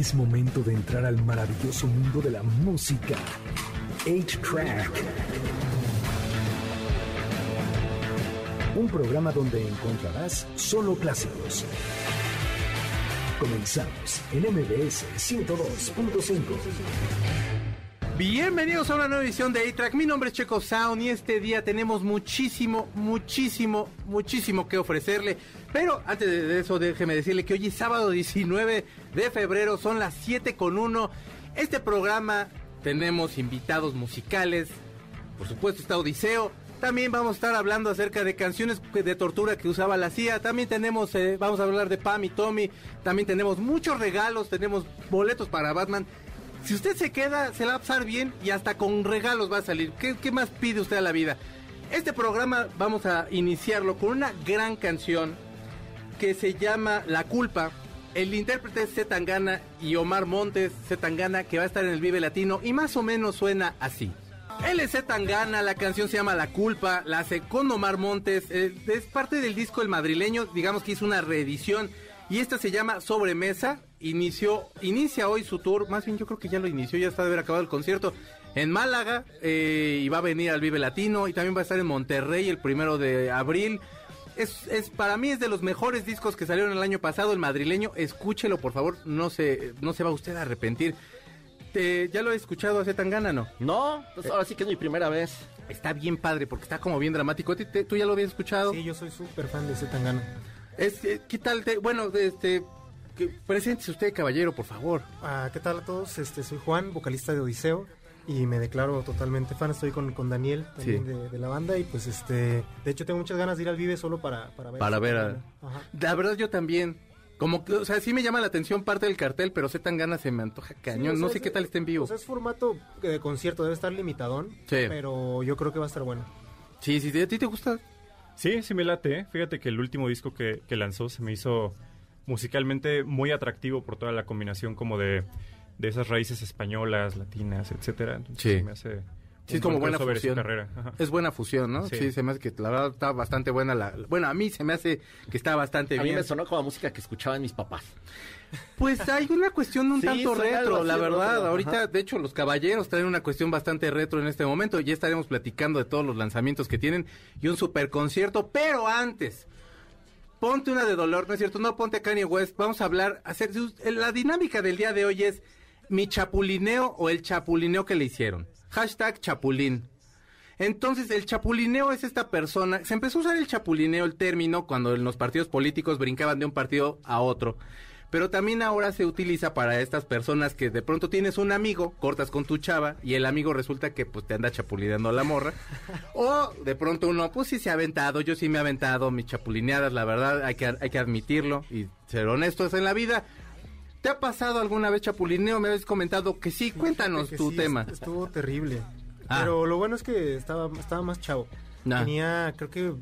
Es momento de entrar al maravilloso mundo de la música. 8-Track. Un programa donde encontrarás solo clásicos. Comenzamos en MBS 102.5. Bienvenidos a una nueva edición de A-Track. Mi nombre es Checo Sound y este día tenemos muchísimo, muchísimo, muchísimo que ofrecerle. Pero antes de eso, déjeme decirle que hoy es sábado 19 de febrero, son las 7 con 1. Este programa tenemos invitados musicales, por supuesto está Odiseo. También vamos a estar hablando acerca de canciones de tortura que usaba la CIA. También tenemos, eh, vamos a hablar de Pam y Tommy. También tenemos muchos regalos, tenemos boletos para Batman. Si usted se queda, se la va a pasar bien y hasta con regalos va a salir. ¿Qué, qué más pide usted a la vida? Este programa vamos a iniciarlo con una gran canción que se llama La Culpa. El intérprete es Zetangana y Omar Montes, Zetangana, que va a estar en el Vive Latino y más o menos suena así. Él es Zetangana, la canción se llama La Culpa, la hace con Omar Montes, eh, es parte del disco El Madrileño, digamos que hizo una reedición y esta se llama Sobremesa, inició, inicia hoy su tour, más bien yo creo que ya lo inició, ya está de haber acabado el concierto en Málaga eh, y va a venir al Vive Latino y también va a estar en Monterrey el primero de abril. Es, es, para mí es de los mejores discos que salieron el año pasado, el madrileño. Escúchelo, por favor, no se, no se va usted a arrepentir. Te- ¿Ya lo he escuchado hace tan gana, no? No, pues ahora sí que es mi primera vez. Está bien padre porque está como bien dramático. ¿Tú, te- tú ya lo habías escuchado? Sí, yo soy súper fan de Zetangana. Es, eh, ¿Qué tal? te- bueno, este, que, preséntese usted, caballero, por favor. Ah, ¿Qué tal a todos? Este, soy Juan, vocalista de Odiseo. Y me declaro totalmente fan. Estoy con, con Daniel, también Sí. de, de la banda. Y pues, este, de hecho, tengo muchas ganas de ir al Vive solo para, para ver. Para ver a-. Ajá. La verdad yo también. Como que, o sea, sí me llama la atención parte del cartel, pero sé tan ganas se me antoja cañón. Sí, o no sé es- qué tal está en vivo. O sea, es formato de concierto, debe estar limitadón. Sí. Pero yo creo que va a estar bueno. Sí, sí, sí, ¿a ti te gusta? Sí, sí me late. ¿eh? Fíjate que el último disco que, que lanzó se me hizo musicalmente muy atractivo por toda la combinación como de, de esas raíces españolas, latinas, etcétera. Entonces, Sí. se me hace Sí, es como buen buena fusión. carrera. Ajá. Es buena fusión, ¿no? Sí. Sí. se me hace que la verdad está bastante buena. La, bueno, a mí se me hace que está bastante A mí bien. me sonó como música que escuchaban mis papás. Pues hay una cuestión un Sí, tanto retro, así la verdad. retro, Ahorita, ajá. de hecho, los caballeros traen una cuestión bastante retro en este momento. Ya estaremos platicando de todos los lanzamientos que tienen y un super concierto. Pero antes, ponte una de dolor, ¿no es cierto? No ponte a Kanye West. Vamos a hablar, hacer la dinámica del día de hoy es mi chapulineo o el chapulineo que le hicieron. Hashtag chapulín. Entonces, el chapulineo es esta persona. Se empezó a usar el chapulineo, el término, cuando en los partidos políticos brincaban de un partido a otro. Pero también ahora se utiliza para estas personas que de pronto tienes un amigo, cortas con tu chava y el amigo resulta que pues te anda chapulineando a la morra. o de pronto uno, pues sí se ha aventado, yo sí me he aventado mis chapulineadas, la verdad, hay que, hay que admitirlo y ser honestos en la vida. ¿Te ha pasado alguna vez chapulineo? Me habéis comentado que sí, cuéntanos Que tu sí, tema. est- Estuvo terrible. Ah. Pero lo bueno es que estaba, estaba más chavo. Ah. Tenía, creo que,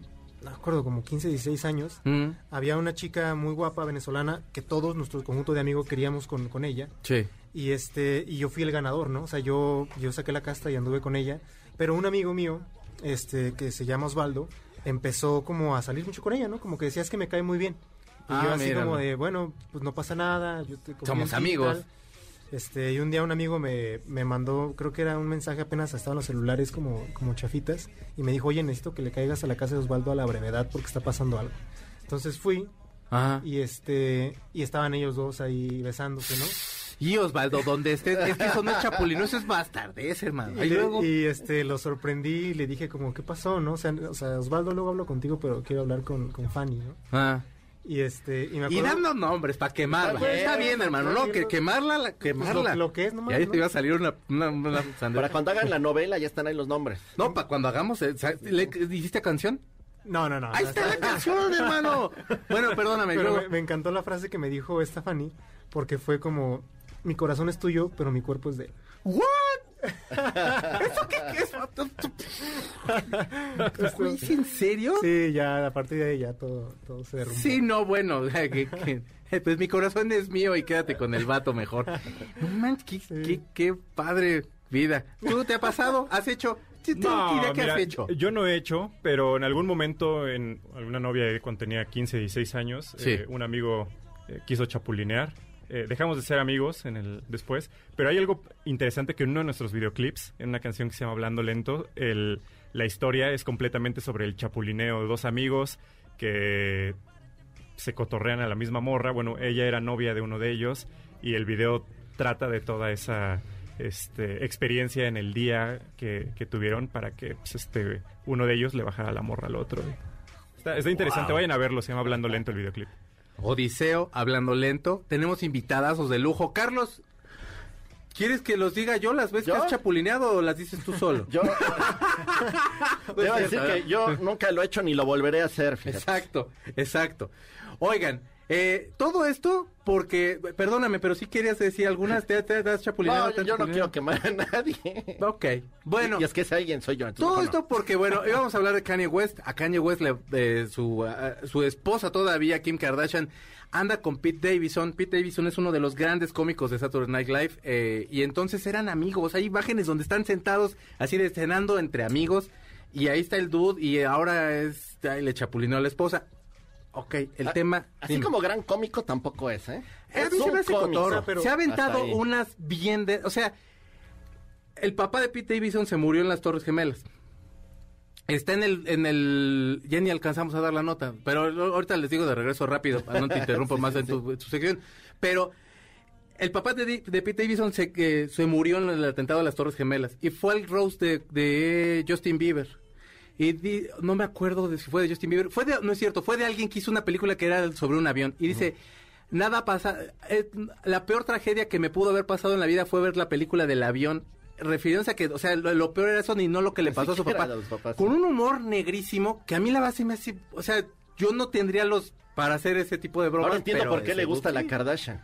no acuerdo, como 15, 16 años. Mm, Había una chica muy guapa venezolana que todos nuestro conjunto de amigos queríamos con, con ella. sí. Y este y yo fui el ganador, ¿no? O sea, yo yo saqué la casta y anduve con ella, pero un amigo mío, este que se llama Osvaldo, empezó como a salir mucho con ella, ¿no? Como que decía, "Es que me cae muy bien." Y Ah, yo así míralo. como de, bueno, pues no pasa nada, yo Somos y amigos. Este, y un día un amigo me, me mandó, creo que era un mensaje apenas estaban los celulares como, como chafitas, y me dijo, oye, necesito que le caigas a la casa de Osvaldo a la brevedad porque está pasando algo. Entonces fui, Ajá. y este, y estaban ellos dos ahí besándose, ¿no? Y Osvaldo, donde estés, es que eso no es chapulino, eso es bastardez, hermano. Y, luego, y, este lo sorprendí y le dije como qué pasó no o sea, o sea, Osvaldo luego hablo contigo pero quiero hablar con, con Fanny no Ah. Y este y me Y acuerdo dando nombres para quemarla. Está bien, Está bien, hermano, no, que quemarla, la- quemarla. lo que es nomás, Y ahí ¿no? te iba a salir una, una. Para cuando hagan la novela ya están ahí los nombres. No, para cuando hagamos, eh, sa- ¿le dijiste canción? no no no Ahí no, está la canción, hermano. Bueno, perdóname. pero me, me encantó la frase que me dijo esta Fanny porque fue como mi corazón es tuyo pero mi cuerpo es de él ¿What? ¿Eso qué, es? ¿es en serio? sí ya a partir de ahí ya todo todo se derrumbó Sí, no, bueno, que- que- pues mi corazón es mío y quédate con el vato mejor. No manches, qué, qué, qué padre vida. ¿Tú te ha pasado? ¿Has hecho? Sí, idea qué mira, has hecho. Yo no he hecho, pero en algún momento, en alguna novia cuando tenía 15, 16 años, Sí. eh, un amigo eh, quiso chapulinear eh, dejamos de ser amigos en el después, pero hay algo interesante que en uno de nuestros videoclips, en una canción que se llama Hablando Lento, el, la historia es completamente sobre el chapulineo de dos amigos que se cotorrean a la misma morra. Bueno, ella era novia de uno de ellos y el video trata de toda esa este, experiencia en el día que, que tuvieron para que pues, este, uno de ellos le bajara la morra al otro. Está, está interesante, vayan a verlo, se llama Hablando Lento el videoclip. Odiseo, hablando lento. Tenemos invitadazos de lujo. Carlos, ¿quieres que los diga yo las veces ¿Yo? que has chapulineado o las dices tú solo? Yo, debo decir que yo nunca lo he hecho ni lo volveré a hacer, fíjate. Exacto, exacto. Oigan, eh, todo esto porque, perdóname, pero si querías decir algunas, ¿te, te, has chapulineado? No, ¿Te yo, no quiero quemar a nadie. Ok, bueno. Y es que es alguien, soy yo. entonces Todo esto porque, bueno, íbamos a hablar de Kanye West. A Kanye West, le- eh, su, su esposa todavía, Kim Kardashian, anda con Pete Davidson. Pete Davidson es uno de los grandes cómicos de Saturday Night Live. eh, y entonces eran amigos. Hay imágenes donde están sentados, así de cenando entre amigos. Y ahí está el dude. Y ahora es, ay, le chapulinó a la esposa. Ok, el Ah, tema. Así dime. como gran cómico tampoco es, ¿eh? Eh, a Es un cómico, cotorro. pero se ha aventado unas bien de... O sea, el papá de Pete Davidson se murió en las Torres Gemelas. Está en el, en el... Ya ni alcanzamos a dar la nota, pero ahorita les digo de regreso rápido, para no te interrumpo Sí, más sí, en tu, en tu sección. Pero el papá de, de Pete Davidson se, que se murió en el atentado a las Torres Gemelas y fue al roast de, de Justin Bieber. Y di- no me acuerdo de si fue de Justin Bieber. Fue de, no es cierto, fue de alguien que hizo una película que era sobre un avión. Y dice, nada pasa. eh, la peor tragedia que me pudo haber pasado en la vida fue ver la película del avión. Refiriéndose a que, o sea, lo, lo peor era eso ni no lo que le pasó a su papá. papás, Con sí. un humor negrísimo que a mí la base me hace, o sea, yo no tendría los para hacer ese tipo de bromas. Ahora entiendo por qué le gusta la. Kardashian.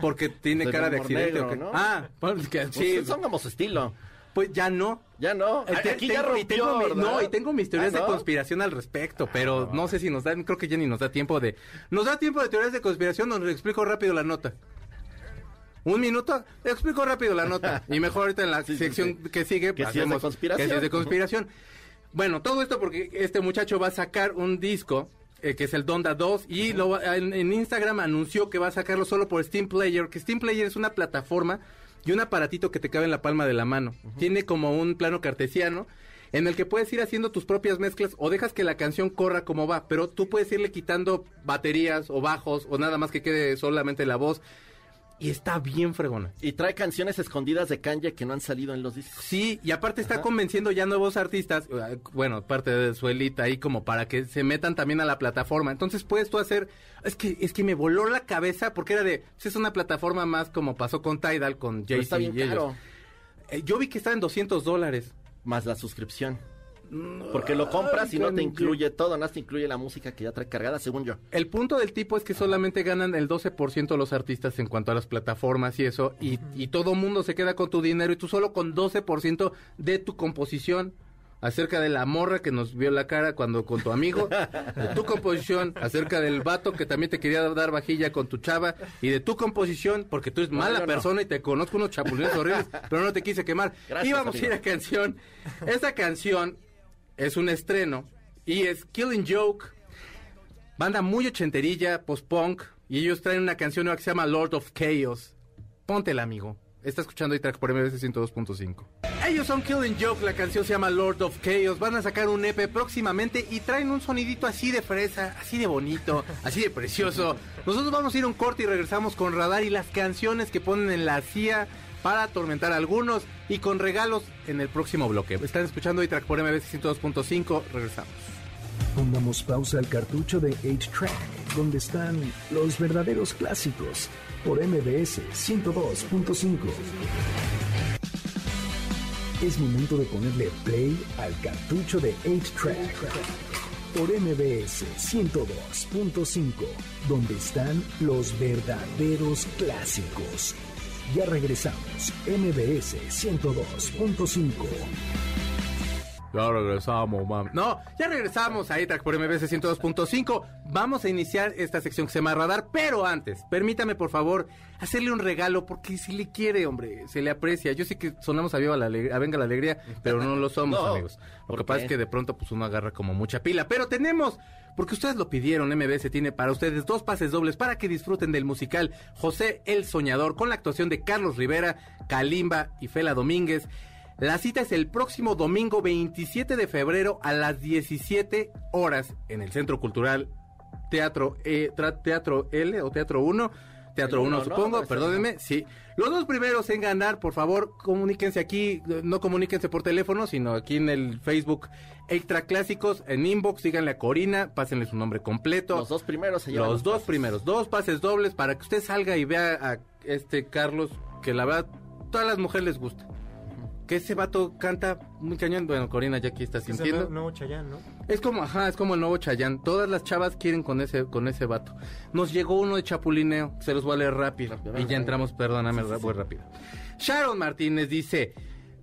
Porque tiene Del cara de accidente negro, o qué. ¿no? Ah, pues que sí. Pues son como su estilo. Pues ya no. Ya no. Eh, te- Aquí tengo, ya rompió, y tengo mi- ¿verdad? no, y tengo mis teorías ¿Ah, de conspiración al respecto, pero no sé si nos dan, creo que ya ni nos da tiempo de... ¿Nos da tiempo de teorías de conspiración o nos explico rápido la nota? ¿Un minuto? Explico rápido la nota. Y mejor ahorita en la Sí, sección sí. que sigue... Que sí es de conspiración. Que es de conspiración. Bueno, todo esto porque este muchacho va a sacar un disco... eh, que es el Donda 2 y lo en, en Instagram anunció que va a sacarlo solo por Steam Player, que Steam Player es una plataforma y un aparatito que te cabe en la palma de la mano. Tiene como un plano cartesiano en el que puedes ir haciendo tus propias mezclas o dejas que la canción corra como va, pero tú puedes irle quitando baterías o bajos o nada más que quede solamente la voz. Y está bien fregona. Y trae canciones escondidas de Kanye que no han salido en los discos. Sí, y aparte está Ajá. convenciendo ya nuevos artistas, eh, bueno, parte de su élite ahí como para que se metan también a la plataforma. Entonces puedes tú hacer, es que es que me voló la cabeza porque era de, es una plataforma más como pasó con Tidal, con Jay-Z y ellos. Eh, yo vi que estaba en 200 dólares. Más la suscripción. Porque lo compras y no te incluye todo, nada más te incluye la música que ya trae cargada, según yo. El punto del tipo es que solamente ganan el 12% los artistas en cuanto a las plataformas y eso, y, y todo mundo se queda con tu dinero y tú solo con 12% de tu composición acerca de la morra que nos vio la cara cuando con tu amigo, de tu composición acerca del vato que también te quería dar vajilla con tu chava y de tu composición porque tú eres No, mala no. persona y te conozco unos chapulines horribles, pero no te quise quemar. Gracias, y vamos a ir a canción. Esta canción es un estreno y es Killing Joke Banda muy ochenterilla, post-punk, y ellos traen una canción nueva que se llama Lord of Chaos. Póntela, amigo. Está escuchando iTrack por MBS 102.5. Ellos son Killing Joke, la canción se llama Lord of Chaos. Van a sacar un EP próximamente y traen un sonidito así de fresa, así de bonito, así de precioso. Nosotros vamos a ir a un corte y regresamos con Radar y las canciones que ponen en la CIA para atormentar a algunos y con regalos en el próximo bloque. Están escuchando iTrack por MBS 102.5. Regresamos. Pongamos pausa al cartucho de 8-Track, donde están los verdaderos clásicos, por MBS 102.5. Es momento de ponerle play al cartucho de 8-Track, por MBS 102.5, donde están los verdaderos clásicos. Ya regresamos, MBS 102.5. Ya regresamos, mami. No, ya regresamos a iTrack por MBC 102.5. Vamos a iniciar esta sección que se llama Radar, pero antes, permítame por favor hacerle un regalo, porque si le quiere, hombre, se le aprecia. Yo sé que sonamos a, Viva la Ale- a Venga la Alegría, pero no lo somos, No. amigos. Lo ¿Por que pasa es que de pronto pues uno agarra como mucha pila, pero tenemos... Porque ustedes lo pidieron, MBS tiene para ustedes dos pases dobles para que disfruten del musical José el Soñador con la actuación de Carlos Rivera, Kalimba y Fela Domínguez. La cita es el próximo domingo 27 de febrero a las 17 horas en el Centro Cultural Teatro tra- Teatro L o Teatro 1. Teatro El 1 uno, ¿no? supongo, Ese, perdónenme, sí. Los dos primeros en ganar, por favor, comuníquense aquí, no comuníquense por teléfono, sino aquí en el Facebook Extra Clásicos, en inbox, díganle a Corina, pásenle su nombre completo. Los dos primeros se llevan Los dos pases. primeros, dos pases dobles para que usted salga y vea a este Carlos, que la verdad, todas las mujeres les gusta. Que ese vato canta muy cañón. Bueno, Corina ya aquí está Es el sintiendo. nuevo- nuevo Chayán, ¿no? Es como, ajá, es como el nuevo Chayán. Todas las chavas quieren con ese, con ese vato. Nos llegó uno de Chapulineo, se los voy a leer rápido. Y ya entramos, perdóname, ra- voy rápido. Sharon Martínez dice,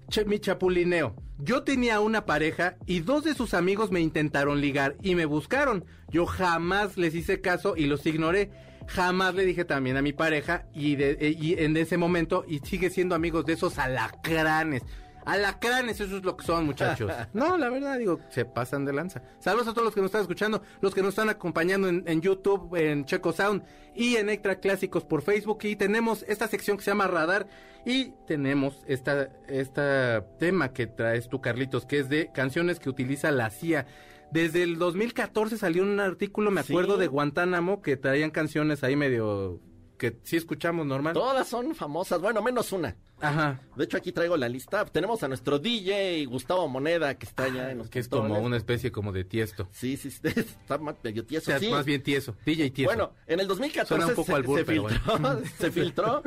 "Che- mi Chapulineo, yo tenía una pareja y dos de sus amigos me intentaron ligar y me buscaron. Yo jamás les hice caso y los ignoré. Jamás le dije también a mi pareja y, de- eh, y en ese momento y sigue siendo amigos de esos alacranes. Alacranes, eso es lo que son, muchachos. No, la verdad, digo, se pasan de lanza. Saludos a todos los que nos están escuchando, los que nos están acompañando en, en YouTube, en Checo Sound y en Extra Clásicos por Facebook. Y tenemos esta sección que se llama Radar y tenemos esta, esta tema que traes tú, Carlitos, que es de canciones que utiliza la CIA. Desde el 2014 salió un artículo, me Sí. acuerdo, de Guantánamo, que traían canciones ahí medio... que sí escuchamos normal. Todas son famosas, bueno, menos una. Ajá. De hecho, aquí traigo la lista. Tenemos a nuestro DJ Gustavo Moneda, que está allá en los Que es como una especie como de tiesto. Sí, sí, sí, está más medio O tieso. sea, sí. más bien tieso. DJ tieso. Bueno, en el 2014 Suena un poco se, albur, se pero filtró, se filtró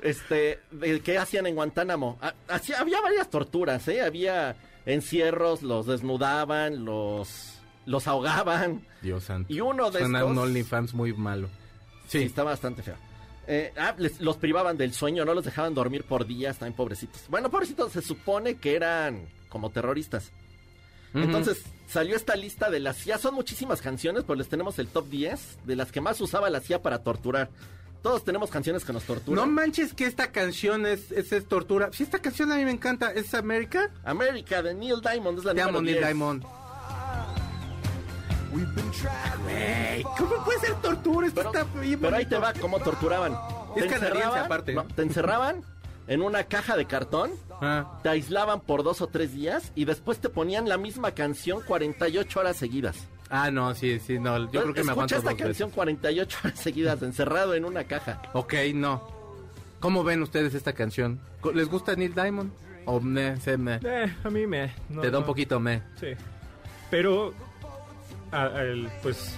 este, de qué hacían en Guantánamo. Hacía- había varias torturas, ¿eh? Había encierros, los desnudaban, los, los ahogaban. Dios santo. Y uno de Suena estos... un OnlyFans muy malo. Sí, Sí. está bastante feo. Eh, ah, les- los privaban del sueño, no los dejaban dormir por días, también pobrecitos. Bueno, pobrecitos, se supone que eran como terroristas. Entonces salió esta lista de la CIA. Son muchísimas canciones, pero les tenemos el top 10 de las que más usaba la CIA para torturar. Todos tenemos canciones que nos No torturan. manches que esta canción es, es, es tortura. Si esta canción a mí me encanta, ¿es América? América de Neil Diamond es la Te amo, Neil 10. Diamond. Güey, ¿cómo puede ser tortura? Esto Pero, está bien pero ahí te va cómo torturaban. Es Te encerraban- aparte. no, te encerraban en una caja de cartón, Ah, te aislaban por dos o tres días y después te ponían la misma canción 48 horas seguidas. Ah, no, sí, sí, no. Yo creo que me aguanto Escucha esta dos canción veces. 48 horas seguidas, encerrado en una caja. Ok, no. ¿Cómo ven ustedes esta canción? ¿Les gusta Neil Diamond? O me, se me, Eh, a mí me... no- te da un poquito me. Sí. Pero, a- a el- pues,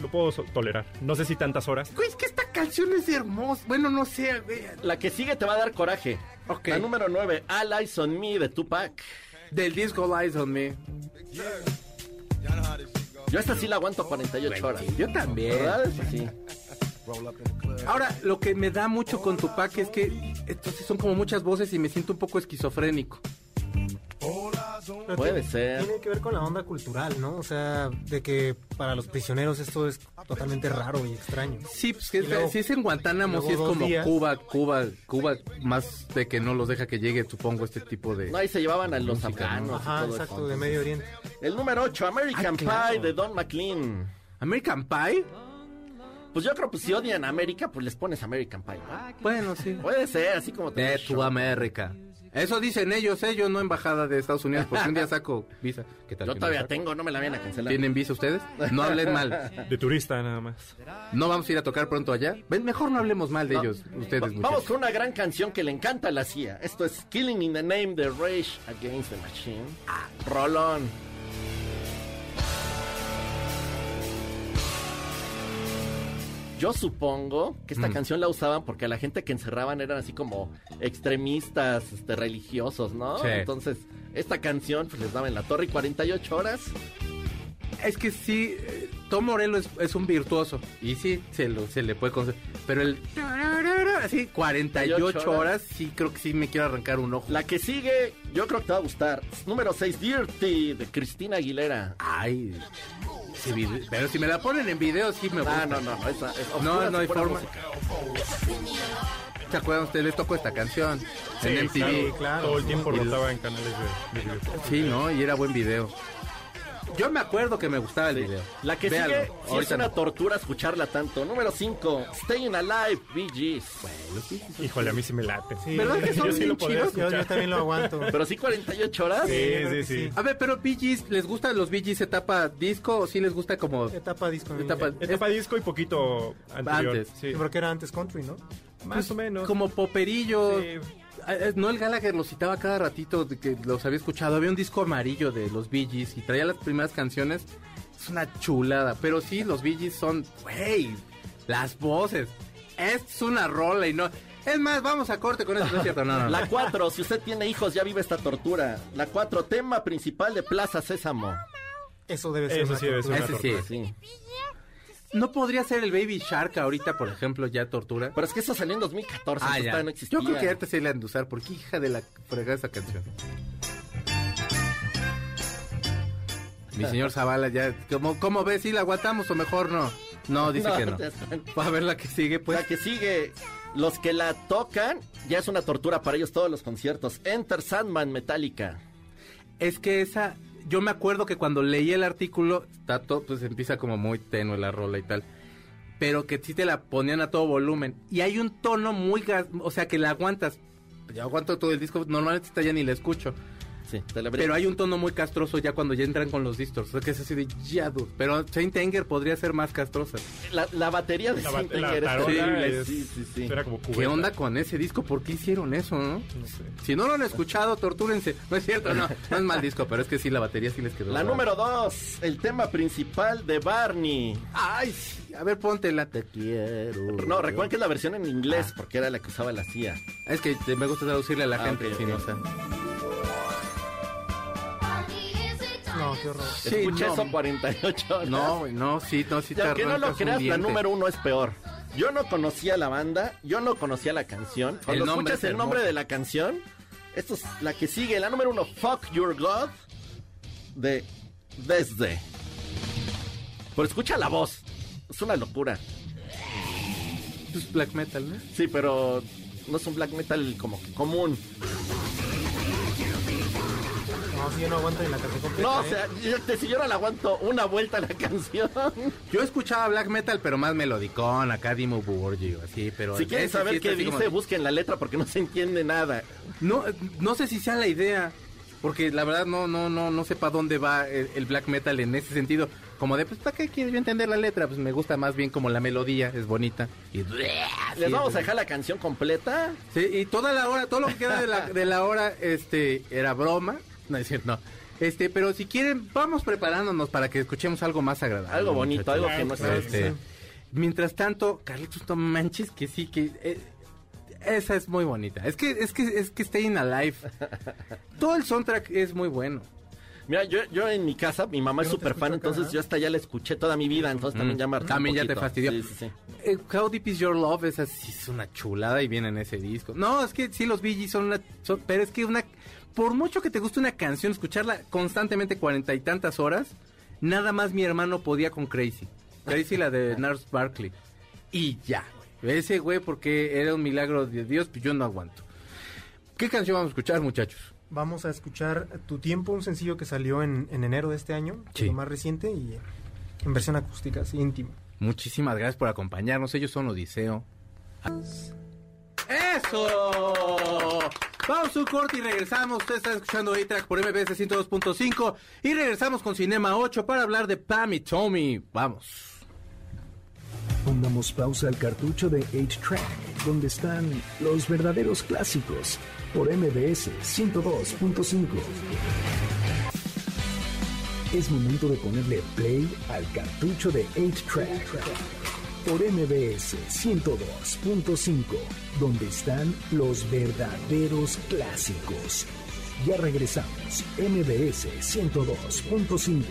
lo puedo so- tolerar. No sé si tantas horas. Güey, es que esta canción es hermosa. Bueno, no sé. güey. La que sigue te va a dar coraje. Ok. La número 9, All Eyes on Me de Tupac. Del disco Lies on Me. Yo esta sí la aguanto 48 horas. Yo también. ¿Verdad? Sí. Ahora, lo que me da mucho con Tupac es que entonces son como muchas voces y me siento un poco esquizofrénico. Pero Puede tiene- ser. Tiene que ver con la onda cultural, ¿no? O sea, de que para los prisioneros esto es totalmente raro y extraño. Sí, pues que luego- si es en Guantánamo, sí es como días. Cuba, Cuba, Cuba, más de que no los deja que llegue, supongo, este tipo de... No, ahí se llevaban a los Música, afganos. ¿no? y Ajá, todo exacto, eso. de Medio Oriente. El número 8, American Ah, claro. Pie de Don McLean. ¿American Pie? Pues yo creo que si odian a América, pues les pones American Pie. ¿no? Bueno, sí. Puede ser, así como te De tu América. Eso dicen ellos, ¿eh? Yo no embajada de Estados Unidos, porque un día saco visa. ¿Qué tal? Yo todavía saco? tengo, no me la vayan a cancelar. ¿Tienen visa ustedes? No hablen mal. De turista nada más. No vamos a ir a tocar pronto allá. Ven, mejor no hablemos mal de No. ellos, ustedes, Va- muchachos. Vamos con una gran canción que le encanta a la CIA. Esto es Killing in the Name de Rage Against the Machine. Ah, Rolón. Yo supongo que esta Mm. canción la usaban porque a la gente que encerraban eran así como extremistas, este, religiosos, ¿no? Sí. Entonces, esta canción pues les daba en la torre y 48 horas. Es que sí, eh, Tom Morello es, es un virtuoso. Y sí, se, lo, se le puede conceder. Pero el... sí, 48 horas, sí creo que sí me quiero arrancar un ojo. La que sigue, yo creo que te va a gustar. Número 6, Dirty, de Cristina Aguilera. Ay, ese video- pero si me la ponen en video sí me gusta. Ah, no, no, esa, es No, oscura, no hay forma. ¿Se acuerdan ustedes? Les tocó esta canción en MTV. claro, claro. Todo el tiempo rotaba en canales de, de videojuegos. Sí, ¿no? Y era buen video. Yo me acuerdo que me gustaba el video. La que Véanlo, sigue, sí es una no. tortura escucharla tanto. Número 5, Staying Alive, Bee Gees. Híjole, a mí sí me late. Sí, ¿Verdad que son Yo sí bien chidos? Yo, también lo aguanto. Pero sí 48 horas. Sí, sí, sí. sí. A ver, pero Bee Gees, ¿les gustan los Bee Gees etapa disco o sí les gusta como... Etapa disco. Etapa- Etapa disco y poquito anterior. Antes. Sí, Porque era antes country, ¿no? más o menos. Como poperillo. Sí. Ah, eh, Noel Gallagher los citaba cada ratito de que los había escuchado. Había un disco amarillo de los Bee Gees y traía las primeras canciones. Es una chulada. Pero sí, los Bee Gees son, güey, las voces. Es una rola y no... Es más, vamos a corte con eso, ¿no es cierto? No, no, no. La 4, si usted tiene hijos, ya vive esta tortura. La 4, tema principal de Plaza Sésamo. Eso debe ser Eso una sí debe ser tortura. una Ese sí. tortura. Sí. ¿No podría ser el Baby Shark ahorita, por ejemplo, ya tortura? Pero es que eso salió en 2014, Ah, ya. no existía. Yo creo que antes se le han de usar, porque hija de la fregada esa canción. Mi señor Zavala ya, ¿cómo, cómo ves? ¿Si la aguantamos o mejor no? No, dice que no. Va a ver la que sigue, pues. La que sigue, los que la tocan, ya es una tortura para ellos todos los conciertos. Enter Sandman Metallica. Es que esa, yo me acuerdo que cuando leí el artículo, todo, pues empieza como muy tenue la rola y tal. Pero que sí te la ponían a todo volumen. Y hay un tono muy gas, o sea que la aguantas. Yo aguanto todo el disco, normalmente esta ya ni la escucho. Sí, te la Pero hay un tono muy castroso ya cuando ya entran con los distors. O sea, que es así de ya, dude. Pero Saint Anger podría ser más castrosa. La, la batería de La, Saint la Anger terrible. es- Sí, sí, sí. Era como ¿Qué onda con ese disco? ¿Por qué hicieron eso, no? No sé. Si no lo han escuchado, tortúrense. No es cierto, no. No es mal disco, pero es que sí, la batería sí les quedó. La rara. número 2, el tema principal de Barney. Ay, sí. A ver, póntela. Te quiero. No, recuerden que es la versión en inglés, porque era la que usaba la CIA. Es que me gusta traducirle a la Ah, gente. ok, si ok. no, o sea. No, qué horror. Sí, Escuché no. eso 48 horas. No, no, sí, no, sí Y te aunque no lo creas, la número uno es peor. Yo no conocía la banda, yo no conocía la canción. Cuando El nombre escuchas es el nombre de la canción, esto es la que sigue, la número uno, Fuck Your God, de Desde. Pero escucha la voz, es una locura. Pues black metal, ¿no? Sí, pero no es un black metal como que común. No, si yo no aguanto ni la canción completa. No, o ¿eh? sea, yo, si yo no la aguanto una vuelta a la canción. Yo escuchaba black metal, pero más melodicón, acá Dimo Borgio, así, pero... Si quieren sí saber qué como- dice, busquen la letra porque no se entiende nada. No, no sé si sea la idea, porque la verdad no, no, no, no sé para dónde va el, el black metal en ese sentido. Como de, pues, ¿para qué quiero yo entender la letra? Pues me gusta más bien como la melodía, es bonita. Y, Les vamos a dejar la canción completa. Sí, y toda la hora, todo lo que queda de la, de la hora, este, era broma. No, es cierto, no. Este, pero si quieren, vamos preparándonos para que escuchemos algo más agradable. Algo bonito, muchachos. algo que sea Este, sí. Mientras tanto, Carlitos, no manches que sí, que eh, esa es muy bonita. Es que, es que, es que Staying Alive. Todo el soundtrack es muy bueno. Mira, yo, yo en mi casa, mi mamá es súper fan, entonces ¿eh? yo hasta ya la escuché toda mi vida, entonces también Mm. ya me También ya te fastidió. Sí, sí, sí. Eh, How Deep Is Your Love es así, es una chulada y viene en ese disco. No, es que sí, los Gees son una... son- pero es que una... Por mucho que te guste una canción, escucharla constantemente cuarenta y tantas horas, nada más mi hermano podía con Crazy. Crazy, la de Nars Barkley. Y ya. Ese güey, porque era un milagro de Dios, pues yo no aguanto. ¿Qué canción vamos a escuchar, muchachos? Vamos a escuchar Tu Tiempo, un sencillo que salió en, en enero de este año, Sí. lo más reciente y en versión acústica, así íntima. Muchísimas gracias por acompañarnos. Ellos son Odiseo. ¡Eso! Vamos a un corte y regresamos. Usted está escuchando A-Track por MBS 102.5 y regresamos con Cinema 8 para hablar de Pam y Tommy. Vamos. Pongamos pausa al cartucho de 8-Track, donde están los verdaderos clásicos, por MBS 102.5. Es momento de ponerle play al cartucho de 8-Track, por MBS 102.5, donde están los verdaderos clásicos. Ya regresamos, MBS 102.5.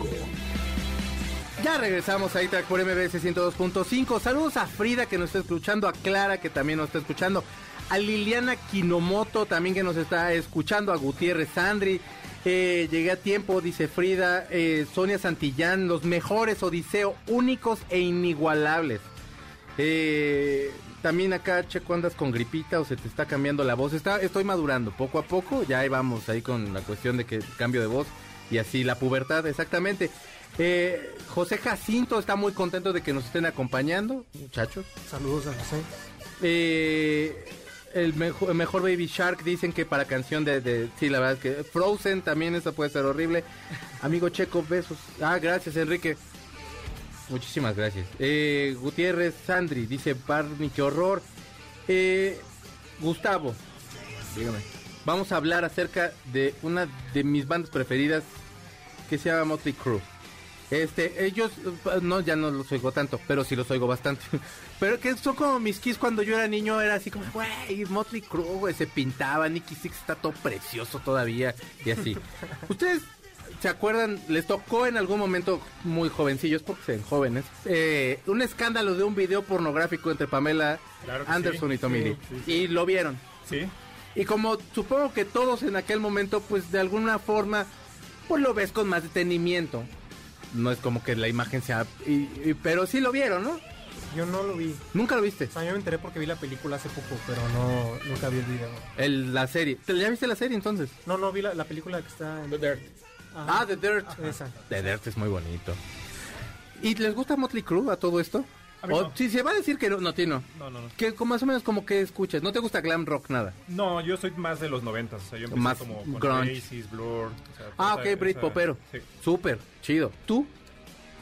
Ya regresamos a iTrack por MBS 102.5. Saludos a Frida que nos está escuchando, a Clara que también nos está escuchando, a Liliana Kinomoto también que nos está escuchando, a Gutiérrez Sandri. Eh, llegué a tiempo, dice Frida, eh, Sonia Santillán, los mejores Odiseo, únicos e inigualables. Eh, también acá, Checo, andas con gripita o se te está cambiando la voz. Está, estoy madurando poco a poco, ya ahí vamos ahí con la cuestión de que cambio de voz y así la pubertad, exactamente. Eh, José Jacinto está muy contento de que nos estén acompañando, muchachos. Saludos a José. Eh, el, mejor, el mejor Baby Shark dicen que para canción de, de- Sí, la verdad es que Frozen también, eso puede ser horrible. Amigo Checo, besos. Ah, gracias, Enrique. Muchísimas gracias. Eh, Gutiérrez Sandri dice Barney, qué horror. Eh, Gustavo, dígame. Vamos a hablar acerca de una de mis bandas preferidas que se llama Motley Crue. Este, ellos, no, ya no los oigo tanto, pero sí los oigo bastante. Pero que son como mis kids cuando yo era niño, era así como, güey, Motley Crue, güey, se pintaba, Nicky Six está todo precioso todavía, y así. ¿Ustedes se acuerdan, les tocó en algún momento muy jovencillos, porque se ven jóvenes, eh, un escándalo de un video pornográfico entre Pamela Claro Anderson sí. y sí, sí. Y lo vieron. Sí, Y como supongo que todos en aquel momento, pues de alguna forma, pues lo ves con más detenimiento. No es como que la imagen sea... y- y- pero sí lo vieron, ¿no? Yo no lo vi. Nunca lo viste. O sea, yo me enteré porque vi la película hace poco, pero no nunca vi el video. El, la serie. ¿Te- ¿Ya viste la serie entonces? No, no vi la, la película que está en The Dirt. Ajá. Ah, The Dirt. Esa. The Dirt es muy bonito. ¿Y les gusta Motley Crue a todo esto? A mí O- no. Si se va a decir que no, no, Tino. no, no, no. Que como más o menos como que escuchas. ¿No te gusta glam rock nada? No, yo soy más de los noventas. O sea, yo empecé Más como con grunge. Oasis, Blur. o sea, Ah, esa- ok, Brit esa- Popero. Sí. Súper, chido. ¿Tú?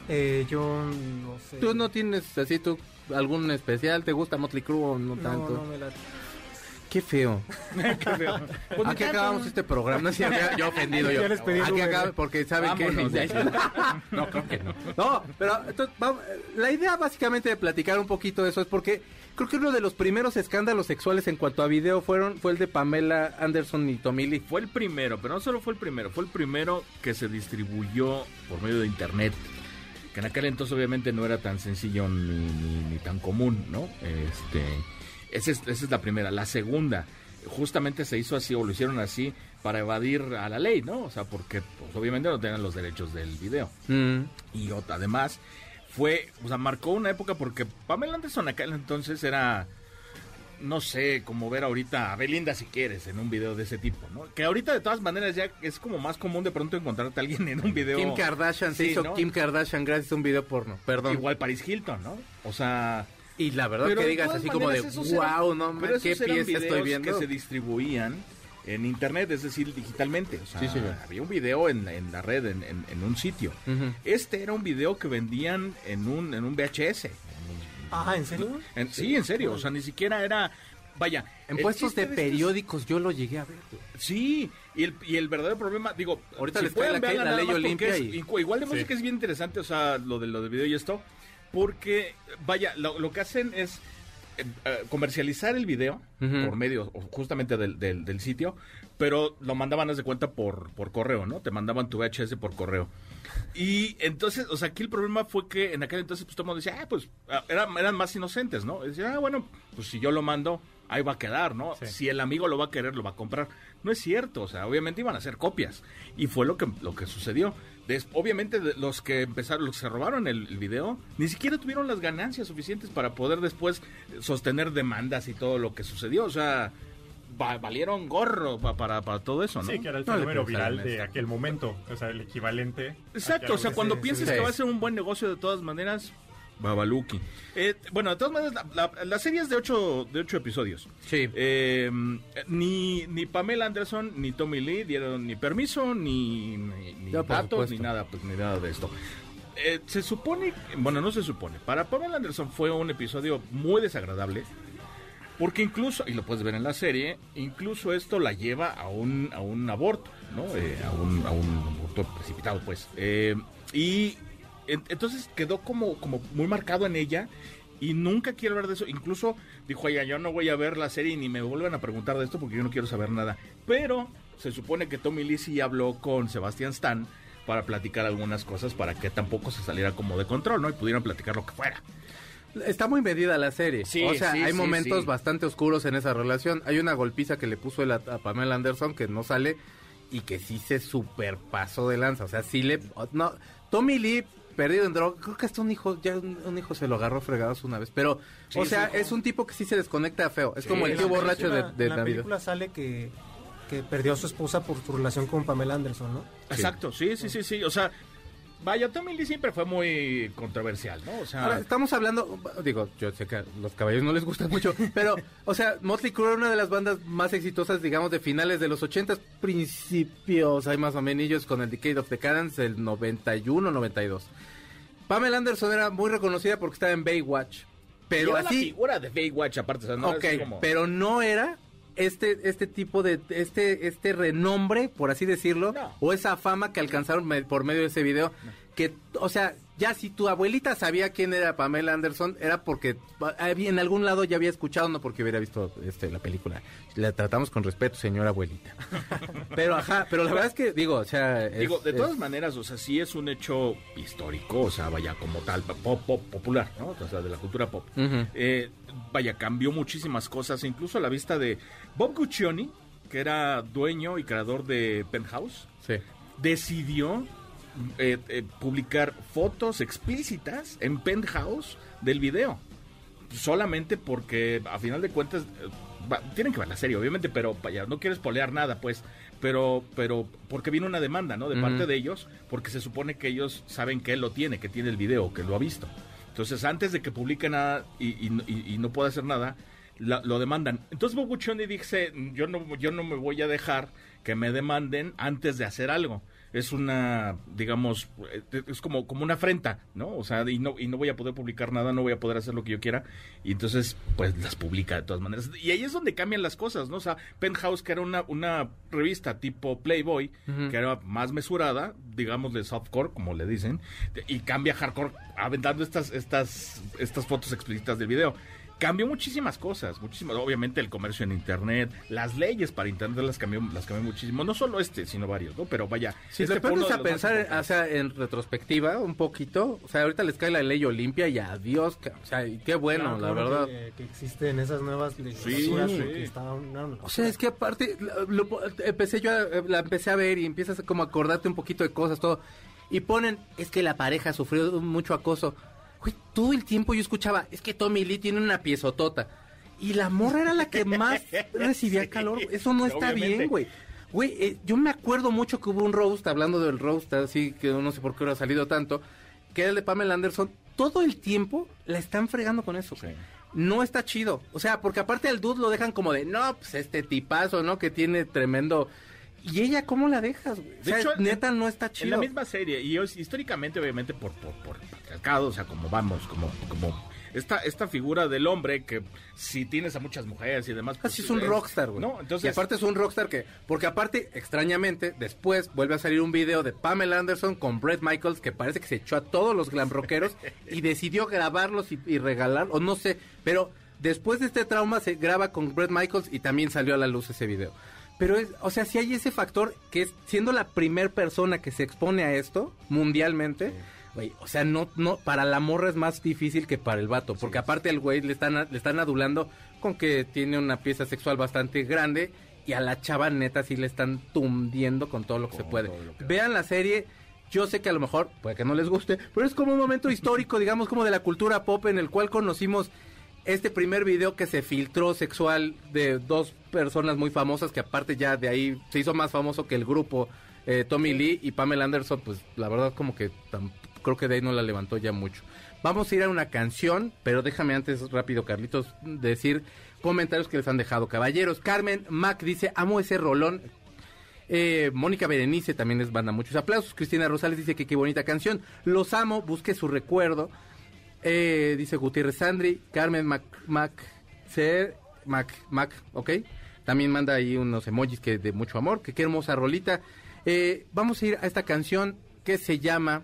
Eh, yo no sé. ¿Tú no tienes así tú algún especial? ¿Te gusta Motley Crue o no No, tanto? no me la... Qué feo. Qué feo. Pues Aquí acabamos este programa. No, sí, ya, yo ofendido yo. Aquí Uber. acaba porque saben Vámonos que no, creo que no. No, pero entonces, vamos, la idea básicamente de platicar un poquito de eso es porque creo que uno de los primeros escándalos sexuales en cuanto a video fueron fue el de Pamela Anderson y Tommy Lee. Fue el primero, pero no solo fue el primero, fue el primero que se distribuyó por medio de internet. Que en aquel entonces obviamente no era tan sencillo ni, ni- ni tan común, ¿no? Este, esa es, esa es la primera. La segunda, justamente se hizo así o lo hicieron así para evadir a la ley, ¿no? O sea, porque pues, obviamente no tenían los derechos del video. Mm. Y ot- además fue, o sea, marcó una época porque Pamela Anderson aquel entonces era, no sé, como ver ahorita a Belinda si quieres en un video de ese tipo, ¿no? Que ahorita de todas maneras ya es como más común de pronto encontrarte a alguien en un video. Kim Kardashian se Sí, hizo ¿no? Kim Kardashian gracias a un video porno. Perdón. Igual Paris Hilton, ¿no? O sea... Y la verdad pero que de digas así como de wow, no pero man, qué pieza estoy viendo. que se distribuían en internet, es decir, digitalmente. O sea, Sí, señor. había un video en, en la red, en, en- en un sitio. Este era un video que vendían en un, en un VHS. Ah, ¿en serio? En- sí, en serio. O sea, ni siquiera era. Vaya. En el puestos de periódicos yo lo llegué a ver. Sí, y el, y el verdadero problema, digo, Ahorita si les pueden, la que- la ley Olimpia y- igu- igual de Sí. música es bien interesante, o sea, lo de lo del video y esto, porque, vaya, lo, lo que hacen es eh, eh, comercializar el video por medio justamente del, del, del sitio, pero lo mandaban, haz de cuenta, por, por correo, ¿no? Te mandaban tu VHS por correo. Y entonces, o sea, aquí el problema fue que en aquel entonces, pues todo el mundo decía, ah, pues ah, eran, eran más inocentes, ¿no? Decía, ah, bueno, pues si yo lo mando, ahí va a quedar, ¿no? Sí. Si el amigo lo va a querer, lo va a comprar. No es cierto, o sea, obviamente iban a hacer copias. Y fue lo que, lo que sucedió. Des- obviamente de- los que empezaron, los que se robaron el, el video, ni siquiera tuvieron las ganancias suficientes para poder después sostener demandas y todo lo que sucedió. O sea, va- valieron gorro pa- para, para todo eso, ¿no? Sí, que era el fenómeno viral de esto. aquel momento. O sea, el equivalente. Exacto, o sea, cuando se- pienses sí. que va a ser un buen negocio de todas maneras, Babaluki. Eh, bueno, de todas maneras, la, la- la serie es de ocho, de ocho episodios. Sí. Eh, ni, ni Pamela Anderson ni Tommy Lee dieron ni permiso, ni, ni, ni Ya, datos, ni nada, pues, ni nada de esto. Eh, se supone, bueno, no se supone, para Pamela Anderson fue un episodio muy desagradable. Porque incluso, y lo puedes ver en la serie, incluso esto la lleva a un, a un aborto, ¿no? Eh, a, un, a un aborto precipitado, pues. Y entonces quedó como, como muy marcado en ella y nunca quiero hablar de eso. Incluso dijo, oiga, yo no voy a ver la serie ni me vuelvan a preguntar de esto porque yo no quiero saber nada. Pero se supone que Tommy Lee sí habló con Sebastián Stan para platicar algunas cosas para que tampoco se saliera como de control, ¿no? Y pudieran platicar lo que fuera. Está muy medida la serie. Sí, o sea, sí, hay sí, momentos bastante oscuros en esa relación. Hay una golpiza que le puso él a, a Pamela Anderson que no sale y que sí se superpasó de lanza. O sea, sí le... No, Tommy Lee, perdido en droga, creo que hasta un hijo, ya un, un hijo se lo agarró fregados una vez. Pero, Sí, o sea, es un tipo que sí se desconecta feo. Es como el tío borracho de, de en la Navidad. película sale que, que perdió a su esposa por su relación con Pamela Anderson, ¿no? Exacto, sí, sí, sí, sí. O sea, vaya, Tommy Lee siempre fue muy controversial, ¿no? O sea, Ahora, estamos hablando, digo, yo sé que a los caballeros no les gusta mucho, pero, o sea, Motley Crue era una de las bandas más exitosas, digamos, de finales de los 80, principios, hay más o menos, con el Decade of Decadence, el 91, 92. Pamela Anderson era muy reconocida porque estaba en Baywatch, pero era la así, figura de Baywatch aparte, o sea, no ok, es como... pero no era este este tipo de este este renombre por así decirlo No. o esa fama que alcanzaron me- por medio de ese video que o sea ya si tu abuelita sabía quién era Pamela Anderson era porque había- en algún lado ya había escuchado no porque hubiera visto este la película la tratamos con respeto señora abuelita pero ajá pero la verdad es que digo o sea es- Digo, de es- todas maneras, o sea, sí es un hecho histórico, o sea, vaya como tal, pop, pop popular, ¿no? O sea, de la cultura pop. Eh, vaya, cambió muchísimas cosas, incluso a la vista de Bob Guccione, que era dueño y creador de Penthouse, sí decidió eh, eh, publicar fotos explícitas en Penthouse del video. Solamente porque, a final de cuentas, eh, va- tienen que ver la serie, obviamente, pero vaya, no quiero espolear nada, pues. Pero, pero, porque vino una demanda, ¿no? De parte de ellos, porque se supone que ellos saben que él lo tiene, que tiene el video, que lo ha visto. Entonces, antes de que publique nada y, y- y- y no pueda hacer nada, la- lo demandan. Entonces Bob Guccione dice, yo no, yo no me voy a dejar que me demanden antes de hacer algo. Es una, digamos, eh, es como, como una afrenta, ¿no? O sea, y no, y no voy a poder publicar nada, no voy a poder hacer lo que yo quiera. Y entonces, pues las publica de todas maneras. Y ahí es donde cambian las cosas, ¿no? O sea, Penthouse, que era una, una revista tipo Playboy, que era más mesurada, digamos, de softcore, como le dicen, y cambia hardcore aventando estas, estas, estas fotos explícitas del video. Cambió muchísimas cosas, muchísimas. Obviamente el comercio en internet, las leyes para internet las cambió, las cambió muchísimo. No solo este, sino varios, ¿no? Pero vaya. Si este te pones a pensar, o sea, en retrospectiva, un poquito, o sea, ahorita les cae la ley Olimpia y adiós, o sea, y qué bueno, Claro, la claro verdad. Que, que existen esas nuevas legislaturas sí. que una- una O sea, es que aparte, lo- lo- empecé yo, a- la empecé a ver y empiezas a como a acordarte un poquito de cosas, todo. Y ponen, es que la pareja sufrió mucho acoso. Güey, todo el tiempo yo escuchaba, es que Tommy Lee tiene una piezotota. Y la morra era la que más recibía calor. Eso no está Obviamente. bien, güey. Güey, eh, yo me acuerdo mucho que hubo un roast, hablando del roast, así que no sé por qué hubiera salido tanto, que era el de Pamela Anderson. Todo el tiempo la están fregando con eso. güey. No está chido. O sea, porque aparte al dude lo dejan como de, no, pues este tipazo, ¿no? Que tiene tremendo... ¿Y ella cómo la dejas, güey? O De sea, hecho, neta en- no está En chido. la misma serie, y históricamente, obviamente, por, por, por patriarcado, o sea, como vamos, como, como esta, esta figura del hombre que si tienes a muchas mujeres y demás. pues, Así es un rockstar, güey. No, entonces. Y aparte es un rockstar que, porque aparte, extrañamente, después vuelve a salir un video de Pamela Anderson con Brett Michaels que parece que se echó a todos los glam rockeros y decidió grabarlos y, y regalar, o no sé, pero después de este trauma se graba con Brett Michaels y también salió a la luz ese video. Pero es, o sea, si hay ese factor que es siendo la primer persona que se expone a esto mundialmente, güey, o sea, no, no, para la morra es más difícil que para el vato, porque aparte al güey le están, le están adulando con que tiene una pieza sexual bastante grande y a la chava neta sí le están tundiendo con todo lo que se puede. Vean la serie. Yo sé que a lo mejor, puede que no les guste, pero es como un momento histórico, digamos, como de la cultura pop en el cual conocimos este primer video que se filtró sexual de dos personas muy famosas que aparte ya de ahí se hizo más famoso que el grupo eh, Tommy Lee y Pamela Anderson, pues la verdad como que creo que de ahí no la levantó ya mucho. Vamos a ir a una canción, pero déjame antes rápido, Carlitos, decir comentarios que les han dejado. Caballeros, Carmen Mac dice, amo ese rolón. Eh, Mónica Berenice también les manda muchos aplausos. Cristina Rosales dice que qué bonita canción. Los amo, busque su recuerdo. Eh, dice Gutiérrez Sandri, Carmen Mac, Mac, Cer- Mac, Mac, ok. También manda ahí unos emojis que de mucho amor, que qué hermosa rolita. Eh, vamos a ir a esta canción que se llama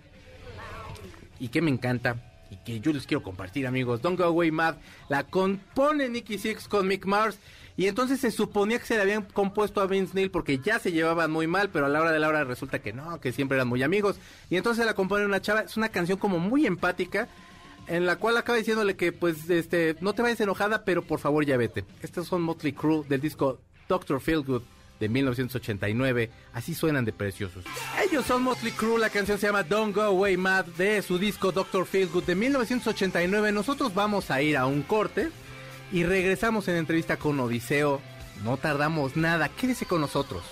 y que me encanta y que yo les quiero compartir amigos. Don't Go Away Mad la compone Nicky Six con Mick Mars Y entonces se suponía que se le habían compuesto a Vince Neil porque ya se llevaban muy mal, pero a la hora de la hora resulta que no, que siempre eran muy amigos. Y entonces la compone una chava, es una canción como muy empática, en la cual acaba diciéndole que pues este no te vayas enojada, pero por favor ya vete. Estos son Motley Crue del disco Doctor Feelgood de 1989, así suenan de preciosos. Ellos son Motley Crue, la canción se llama Don't Go Away Mad de su disco Doctor Feelgood de 1989. Nosotros vamos a ir a un corte y regresamos en entrevista con Odiseo. No tardamos nada, quédese con nosotros.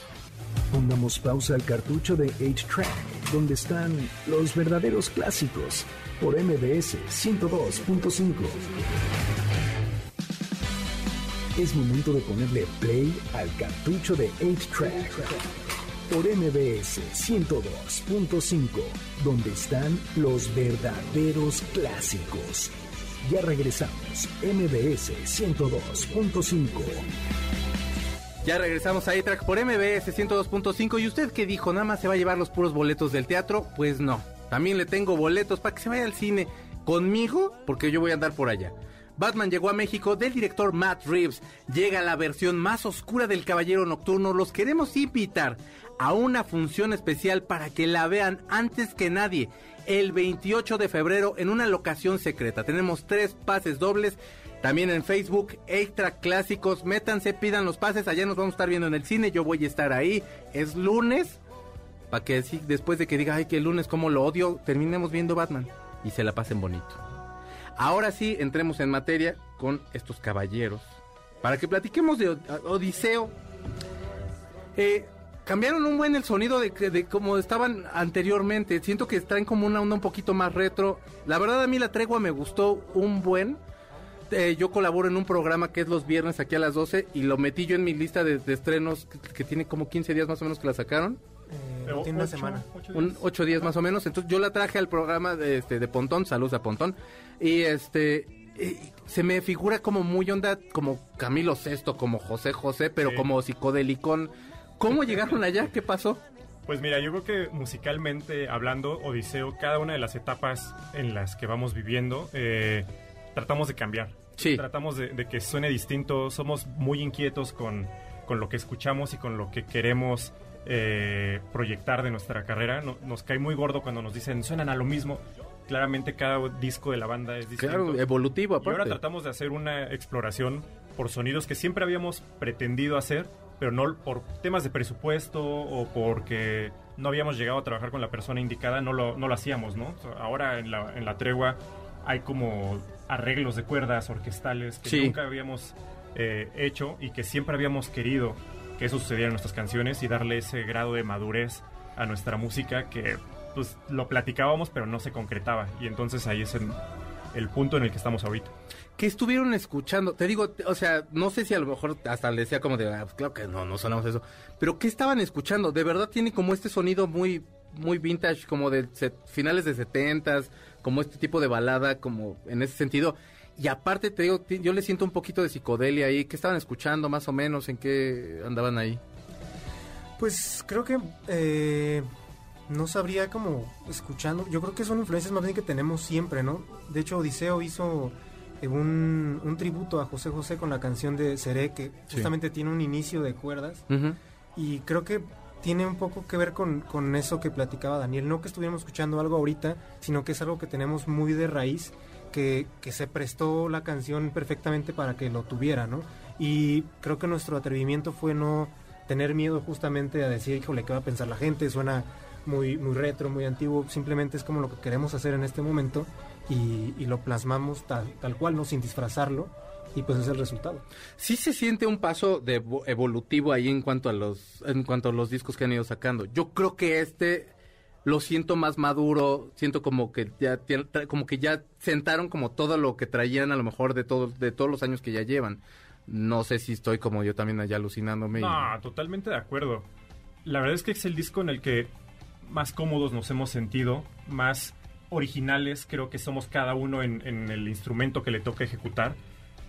Pongamos pausa al cartucho de 8-Track, donde están los verdaderos clásicos, por MBS 102.5. Es momento de ponerle play al cartucho de 8-Track, por MBS 102.5, donde están los verdaderos clásicos. Ya regresamos, MBS 102.5. Ya regresamos a iTrack por MBS 102.5. ¿Y usted qué dijo? ¿Nada más se va a llevar los puros boletos del teatro? Pues no. También le tengo boletos para que se vaya al cine conmigo, porque yo voy a andar por allá. Batman llegó a México del director Matt Reeves. Llega la versión más oscura del Caballero Nocturno. Los queremos invitar a una función especial para que la vean antes que nadie. El 28 de febrero en una locación secreta. Tenemos tres pases dobles. También en Facebook, Extra Clásicos. Métanse, pidan los pases. Allá nos vamos a estar viendo en el cine. Yo voy a estar ahí. Es lunes. Para que después de que diga, ay, que el lunes como lo odio, terminemos viendo Batman. Y se la pasen bonito. Ahora sí, entremos en materia con estos caballeros. Para que platiquemos de Odiseo. Eh, cambiaron un buen el sonido de, de como estaban anteriormente. Siento que traen como una onda un poquito más retro. La verdad a mí la tregua me gustó un buen. Eh, yo colaboro en un programa que es los viernes aquí a las 12 y lo metí yo en mi lista de, de estrenos que, que, tiene como 15 días más o menos que la sacaron. Eh, tiene una semana. Ocho un, ocho días más o menos. Entonces yo la traje al programa de, este, de Pontón, saludos a Pontón. Y este eh, se me figura como muy onda, como Camilo Sesto, como José José, pero sí. como psicodelicón. ¿Cómo llegaron allá? ¿Qué pasó? Pues mira, yo creo que musicalmente hablando, Odiseo, cada una de las etapas en las que vamos viviendo, eh, tratamos de cambiar. Sí. Tratamos de, de, que suene distinto, somos muy inquietos con, con lo que escuchamos y con lo que queremos eh, proyectar de nuestra carrera. No, nos cae muy gordo cuando nos dicen suenan a lo mismo. Claramente cada disco de la banda es distinto. Claro, evolutivo aparte. Y ahora tratamos de hacer una exploración por sonidos que siempre habíamos pretendido hacer, pero no por temas de presupuesto o porque no habíamos llegado a trabajar con la persona indicada, no lo, no lo hacíamos, ¿no? Ahora en la, en la tregua hay como arreglos de cuerdas orquestales que Sí. nunca habíamos eh, hecho y que siempre habíamos querido que eso sucediera en nuestras canciones y darle ese grado de madurez a nuestra música que pues lo platicábamos pero no se concretaba y entonces ahí es el, el punto en el que estamos ahorita. ¿Qué estuvieron escuchando? Te digo, o sea, no sé si a lo mejor hasta le decía como de, ah, claro que no, no sonamos eso, pero ¿qué estaban escuchando? De verdad tiene como este sonido muy muy vintage, como de finales de setentas, como este tipo de balada, como en ese sentido. Y aparte te digo, yo le siento un poquito de psicodelia ahí. ¿Qué estaban escuchando más o menos? ¿En qué andaban ahí? Pues creo que eh, no sabría como escuchando. Yo creo que son influencias más bien que tenemos siempre, ¿no? De hecho, Odiseo hizo eh, un, un tributo a José José con la canción de Seré, que Sí. justamente tiene un inicio de cuerdas. Uh -huh. Y creo que tiene un poco que ver con, con eso que platicaba Daniel. No que estuviéramos escuchando algo ahorita, sino que es algo que tenemos muy de raíz, que, se prestó la canción perfectamente para que lo tuviera, ¿no? Y creo que nuestro atrevimiento fue no tener miedo justamente a decir, híjole, ¿qué va a pensar la gente? Suena muy, retro, muy antiguo. Simplemente es como lo que queremos hacer en este momento y, lo plasmamos tal, tal cual, ¿no? Sin disfrazarlo y pues es el resultado. Sí se siente un paso evolutivo ahí en cuanto a los en cuanto a los discos que han ido sacando. Yo creo que este lo siento más maduro, siento como que ya como que ya sentaron como todo lo que traían a lo mejor de todos de todos los años que ya llevan. No sé si estoy como yo también allá alucinándome. No, totalmente de acuerdo. La verdad es que es el disco en el que más cómodos nos hemos sentido, más originales creo que somos cada uno en, en el instrumento que le toca ejecutar.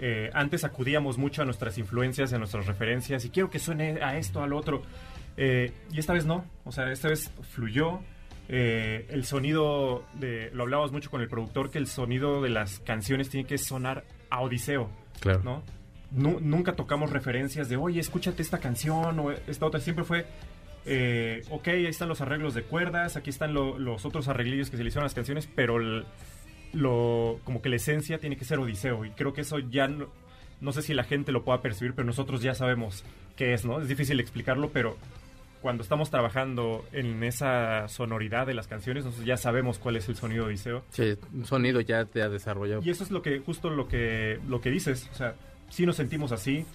Eh, antes acudíamos mucho a nuestras influencias, a nuestras referencias, y quiero que suene a esto, al otro. Eh, y esta vez no, o sea, esta vez fluyó. Eh, el sonido de. Lo hablábamos mucho con el productor, que el sonido de las canciones tiene que sonar a Odiseo. Claro. ¿no? nu- nunca tocamos referencias de, oye, escúchate esta canción o esta otra. Siempre fue, eh, ok, ahí están los arreglos de cuerdas, aquí están lo- los otros arreglillos que se le hicieron a las canciones, pero el- lo, como que la esencia tiene que ser Odiseo. Y creo que eso ya no, no sé si la gente lo pueda percibir, pero nosotros ya sabemos qué es, ¿no? Es difícil explicarlo, pero cuando estamos trabajando en esa sonoridad de las canciones, nosotros ya sabemos cuál es el sonido de Odiseo. Sí, un sonido ya te ha desarrollado. Y eso es lo que, justo lo que, lo que dices. O sea, sí nos sentimos así,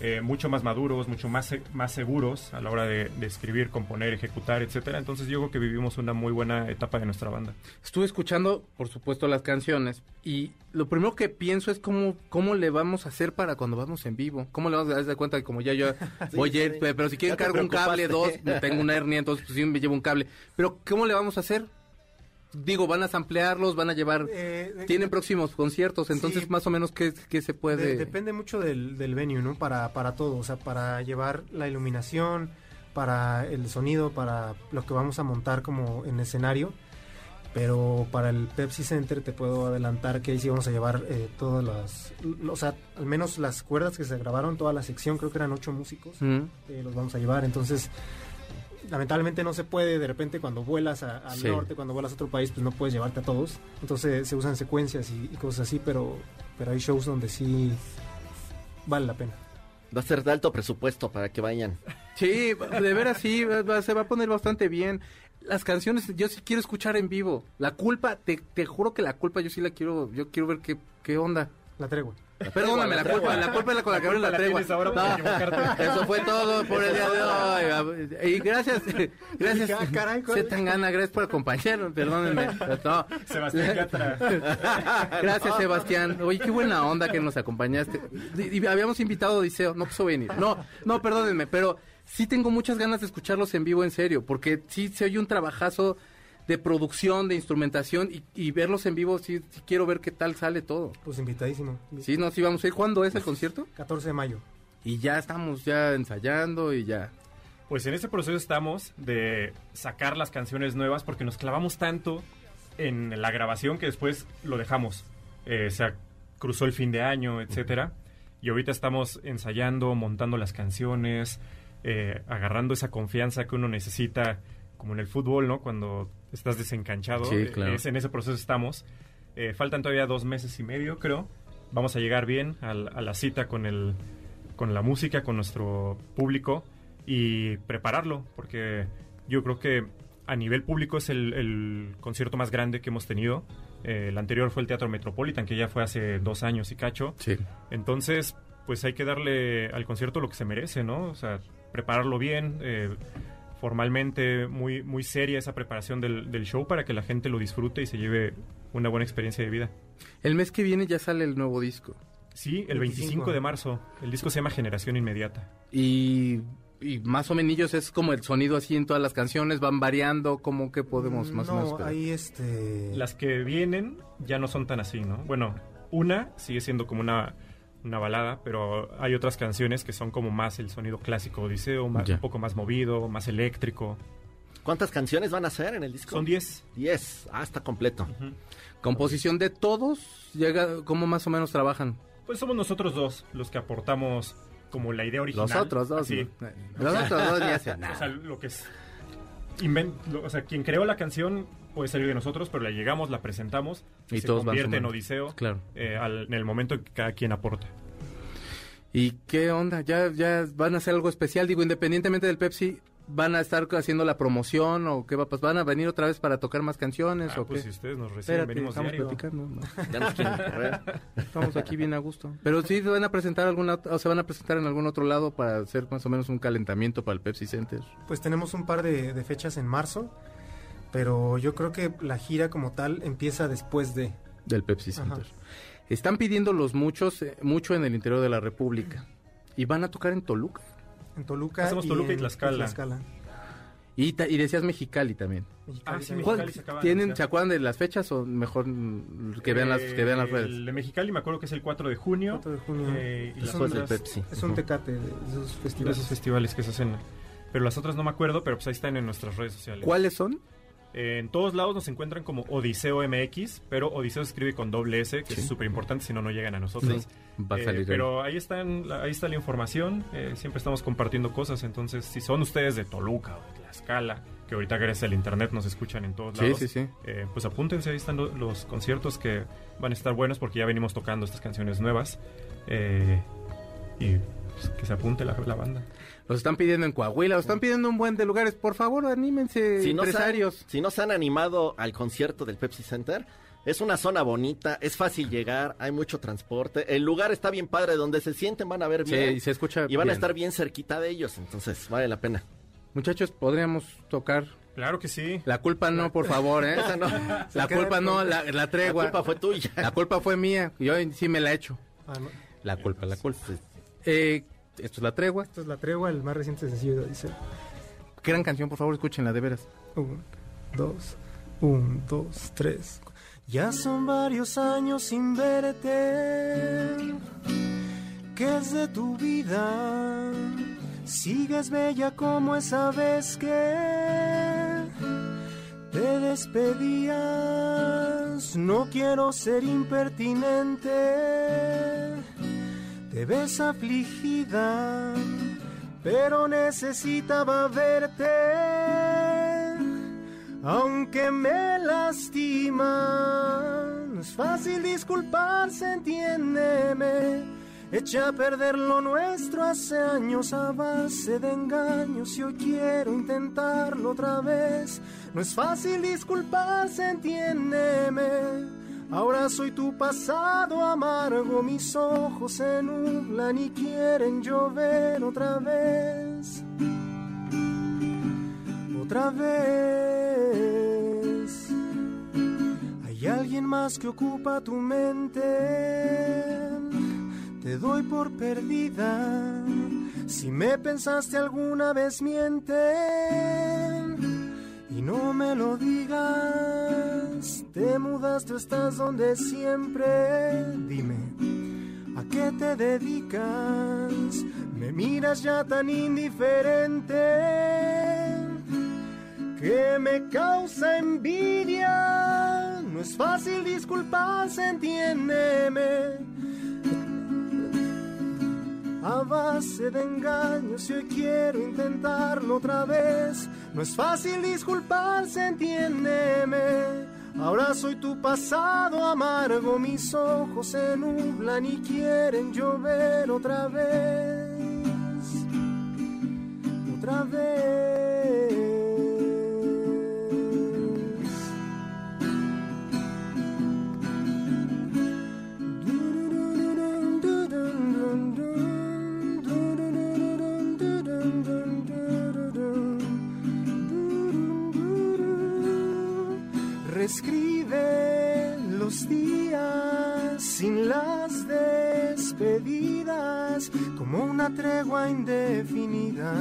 eh, mucho más maduros, mucho más, se- más seguros a la hora de, de escribir, componer, ejecutar, etcétera. Entonces yo creo que vivimos una muy buena etapa de nuestra banda. Estuve escuchando, por supuesto, las canciones y lo primero que pienso es cómo, cómo le vamos a hacer para cuando vamos en vivo. ¿Cómo le vamos a dar cuenta que como ya yo voy a ir, pero si quieren cargo un cable, dos, tengo una hernia, entonces pues sí me llevo un cable. Pero ¿cómo le vamos a hacer? Digo, van a samplearlos, van a llevar... Eh, de- Tienen próximos conciertos, entonces Sí. más o menos qué, qué se puede... de- depende mucho del, del venue, ¿no? Para, para todo, o sea, para llevar la iluminación, para el sonido, para lo que vamos a montar como en escenario. Pero para el Pepsi Center te puedo adelantar que ahí sí vamos a llevar eh, todas las... O sea, al menos las cuerdas que se grabaron, toda la sección, creo que eran ocho músicos. Mm. eh, los vamos a llevar. Entonces, lamentablemente no se puede, de repente cuando vuelas a- al Sí. norte, cuando vuelas a otro país, pues no puedes llevarte a todos. Entonces se usan secuencias y, y cosas así, pero, pero hay shows donde sí vale la pena. Va a ser de alto presupuesto para que vayan. Sí, de veras sí, va- va- se va a poner bastante bien. Las canciones, yo sí quiero escuchar en vivo. La culpa, te, te juro que la culpa yo sí la quiero, yo quiero ver qué, qué onda. La tregua. Perdóname, la culpa, la culpa es la con la que abre la tregua. por No, equivocarte. eso fue todo por el día de hoy. Y gracias, gracias. Ah, caray. Se tan gana, gracias por acompañarnos, perdónenme. No. Sebastián Yatra. Gracias, Sebastián. Oye, qué buena onda que nos acompañaste. Y, y habíamos invitado a Odiseo, no quiso venir. No, no, perdónenme, pero sí tengo muchas ganas de escucharlos en vivo en serio, porque sí se oye un trabajazo de producción, de instrumentación, y, y verlos en vivo, sí, sí quiero ver qué tal sale todo. Pues invitadísimo. Sí, no, sí vamos a ir. ¿Cuándo es el concierto? 14 de mayo. Y ya estamos ya ensayando y ya. Pues en ese proceso estamos de sacar las canciones nuevas porque nos clavamos tanto en la grabación que después lo dejamos. Eh, se cruzó el fin de año, etcétera. Y ahorita estamos ensayando, montando las canciones, eh, agarrando esa confianza que uno necesita, como en el fútbol, ¿no? Cuando estás desencanchado. Sí, eh, claro. es- en ese proceso estamos. Eh, faltan todavía dos meses y medio, creo. Vamos a llegar bien al- a la cita con el, con la música, con nuestro público y prepararlo, porque yo creo que a nivel público es el, el concierto más grande que hemos tenido. Eh, el anterior fue el Teatro Metropolitan, que ya fue hace dos años y cacho. Sí. Entonces, pues hay que darle al concierto lo que se merece, ¿no? O sea, prepararlo bien, eh, formalmente, muy, muy seria esa preparación del, del show para que la gente lo disfrute y se lleve una buena experiencia de vida. El mes que viene ya sale el nuevo disco. Sí, el 25 25 de marzo. El disco se llama Generación Inmediata. Y, y más o menos es como el sonido así en todas las canciones, van variando, como que podemos más no, o menos esperar? ahí este... Las que vienen ya no son tan así, ¿no? Bueno, una sigue siendo como una, una balada, pero hay otras canciones que son como más el sonido clásico Odiseo, más- un poco más movido, más eléctrico. ¿Cuántas canciones van a ser en el disco? Son 10. 10. Ah, está completo. Composición de todos, llega, ¿cómo más o menos trabajan? Pues somos nosotros dos los que aportamos como la idea original. Los otros dos. ¿no? Los otros dos ni hacen O sea, nada. lo que es... lo- o sea, quien creó la canción puede salir de nosotros, pero la llegamos, la presentamos Y se todos van convierte en. Odiseo Claro. eh, al- en el momento en que cada quien aporta. ¿Y qué onda? ¿Ya, ¿Ya van a hacer algo especial? Digo, independientemente del Pepsi, ¿van a estar haciendo la promoción o qué va a pasar? ¿Van a venir otra vez para tocar más canciones Ah, o pues qué? si ustedes nos reciben, Espérate, venimos estamos diario. platicando. ¿no? Ya nos quieren correr. Estamos aquí bien a gusto. Pero sí se van a presentar alguna, o se van a presentar en algún otro lado para hacer más o menos un calentamiento para el Pepsi Center. Pues tenemos un par de, de fechas en marzo, pero yo creo que la gira como tal empieza después de... Del Pepsi Ajá. Center. Están pidiendo los muchos, eh, mucho en el interior de la República. ¿Y van a tocar en Toluca? En Toluca. Hacemos Toluca y en Tlaxcala. Tlaxcala. Y, ta- y decías Mexicali también. Ah, sí, Mexicali ¿Cuál- Mexicali se de ¿Tienen. ¿Se acuerdan de las fechas o mejor que vean las, que vean las redes? El de Mexicali me acuerdo que es el 4 de junio. 4 de junio. eh, y Es las un- Después del otras- Pepsi. Es un tecate de esos de festivales. esos festivales que se hacen. Pero las otras no me acuerdo, pero pues ahí están en nuestras redes sociales. ¿Cuáles son? En todos lados nos encuentran como Odiseo MX, pero Odiseo se escribe con doble S, que es súper importante, si no, no llegan a nosotros. Sí, va a Eh, salir ahí. pero ahí, están, ahí está la información, eh, siempre estamos compartiendo cosas, entonces si son ustedes de Toluca o de Tlaxcala, que ahorita gracias al internet nos escuchan en todos lados, sí, sí. eh, pues apúntense, ahí están lo- los conciertos que van a estar buenos porque ya venimos tocando estas canciones nuevas. eh, y pues, que se apunte la, la banda. Los están pidiendo en Coahuila, los están pidiendo un buen de lugares. Por favor, anímense, si no, se han, empresarios. si no se han animado al concierto del Pepsi Center, es una zona bonita, es fácil llegar, hay mucho transporte, el lugar está bien padre, donde se sienten van a ver Sí, bien y se escucha y van a estar bien cerquita de ellos, entonces vale la pena. Muchachos, podríamos tocar. Claro que sí. La culpa no, por favor, ¿eh? Esa no. La culpa no, la, la La tregua. culpa fue tuya. La culpa fue mía. Yo sí me la he hecho. Ah, no. La culpa, la culpa. Eh, esto es la tregua. Esto es La Tregua, el más reciente sencillo de Odiseo. Gran canción, por favor, escúchenla de veras. Un, dos, un, dos, tres. Ya son varios años sin verte. ¿Qué es de tu vida? Sigues bella como esa vez que te despedías. No quiero ser impertinente. Te ves afligida, pero necesitaba verte. Aunque me lastima, no es fácil disculparse, entiéndeme. Echa a perder lo nuestro hace años a base de engaños y hoy quiero intentarlo otra vez. No es fácil disculparse, entiéndeme. Ahora soy tu pasado amargo, mis ojos se nublan y quieren llover otra vez. Otra vez. Hay alguien más que ocupa tu mente. Te doy por perdida. Si me pensaste alguna vez, miente. Y no me lo digas. Te mudaste, estás donde siempre. Dime, ¿a qué te dedicas? Me miras ya tan indiferente que me causa envidia. No es fácil disculparse, entiéndeme. A base de engaños y hoy quiero intentarlo otra vez. No es fácil disculparse, entiéndeme. Ahora soy tu pasado amargo, mis ojos se nublan y quieren llover otra vez. Otra vez. Tregua indefinida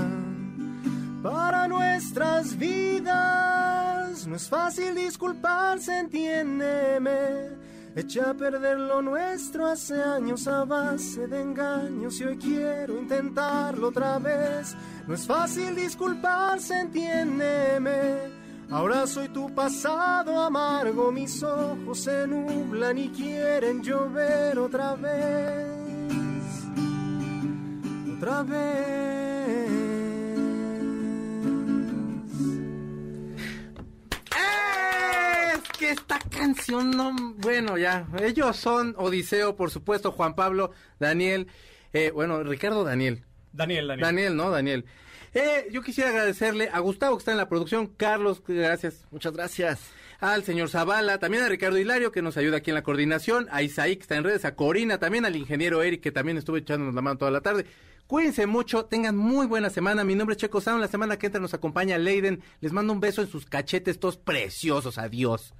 para nuestras vidas. No es fácil disculparse, entiéndeme. Echa a perder lo nuestro hace años a base de engaños y hoy quiero intentarlo otra vez. No es fácil disculparse, entiéndeme. Ahora soy tu pasado amargo, mis ojos se nublan y quieren llover otra vez. Otra vez. Es que esta canción no... Bueno, ya. Ellos son Odiseo, por supuesto, Juan Pablo, Daniel. eh, bueno, Ricardo Daniel. Daniel, Daniel. Daniel, ¿no? Daniel. Eh, yo quisiera agradecerle a Gustavo que está en la producción, Carlos, gracias. Muchas gracias. Al señor Zavala, también a Ricardo Hilario que nos ayuda aquí en la coordinación, a Isaí que está en redes, a Corina, también al ingeniero Eric que también estuvo echándonos la mano toda la tarde. Cuídense mucho, tengan muy buena semana. Mi nombre es Checo Sound. La semana que entra nos acompaña Leiden. Les mando un beso en sus cachetes, todos preciosos. Adiós.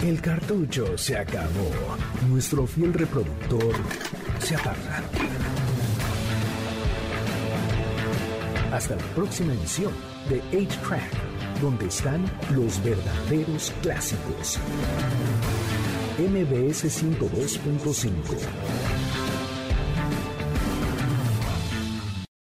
El cartucho se acabó. Nuestro fiel reproductor se apaga. Hasta la próxima edición de 8-Track, donde están los verdaderos clásicos. MBS 102.5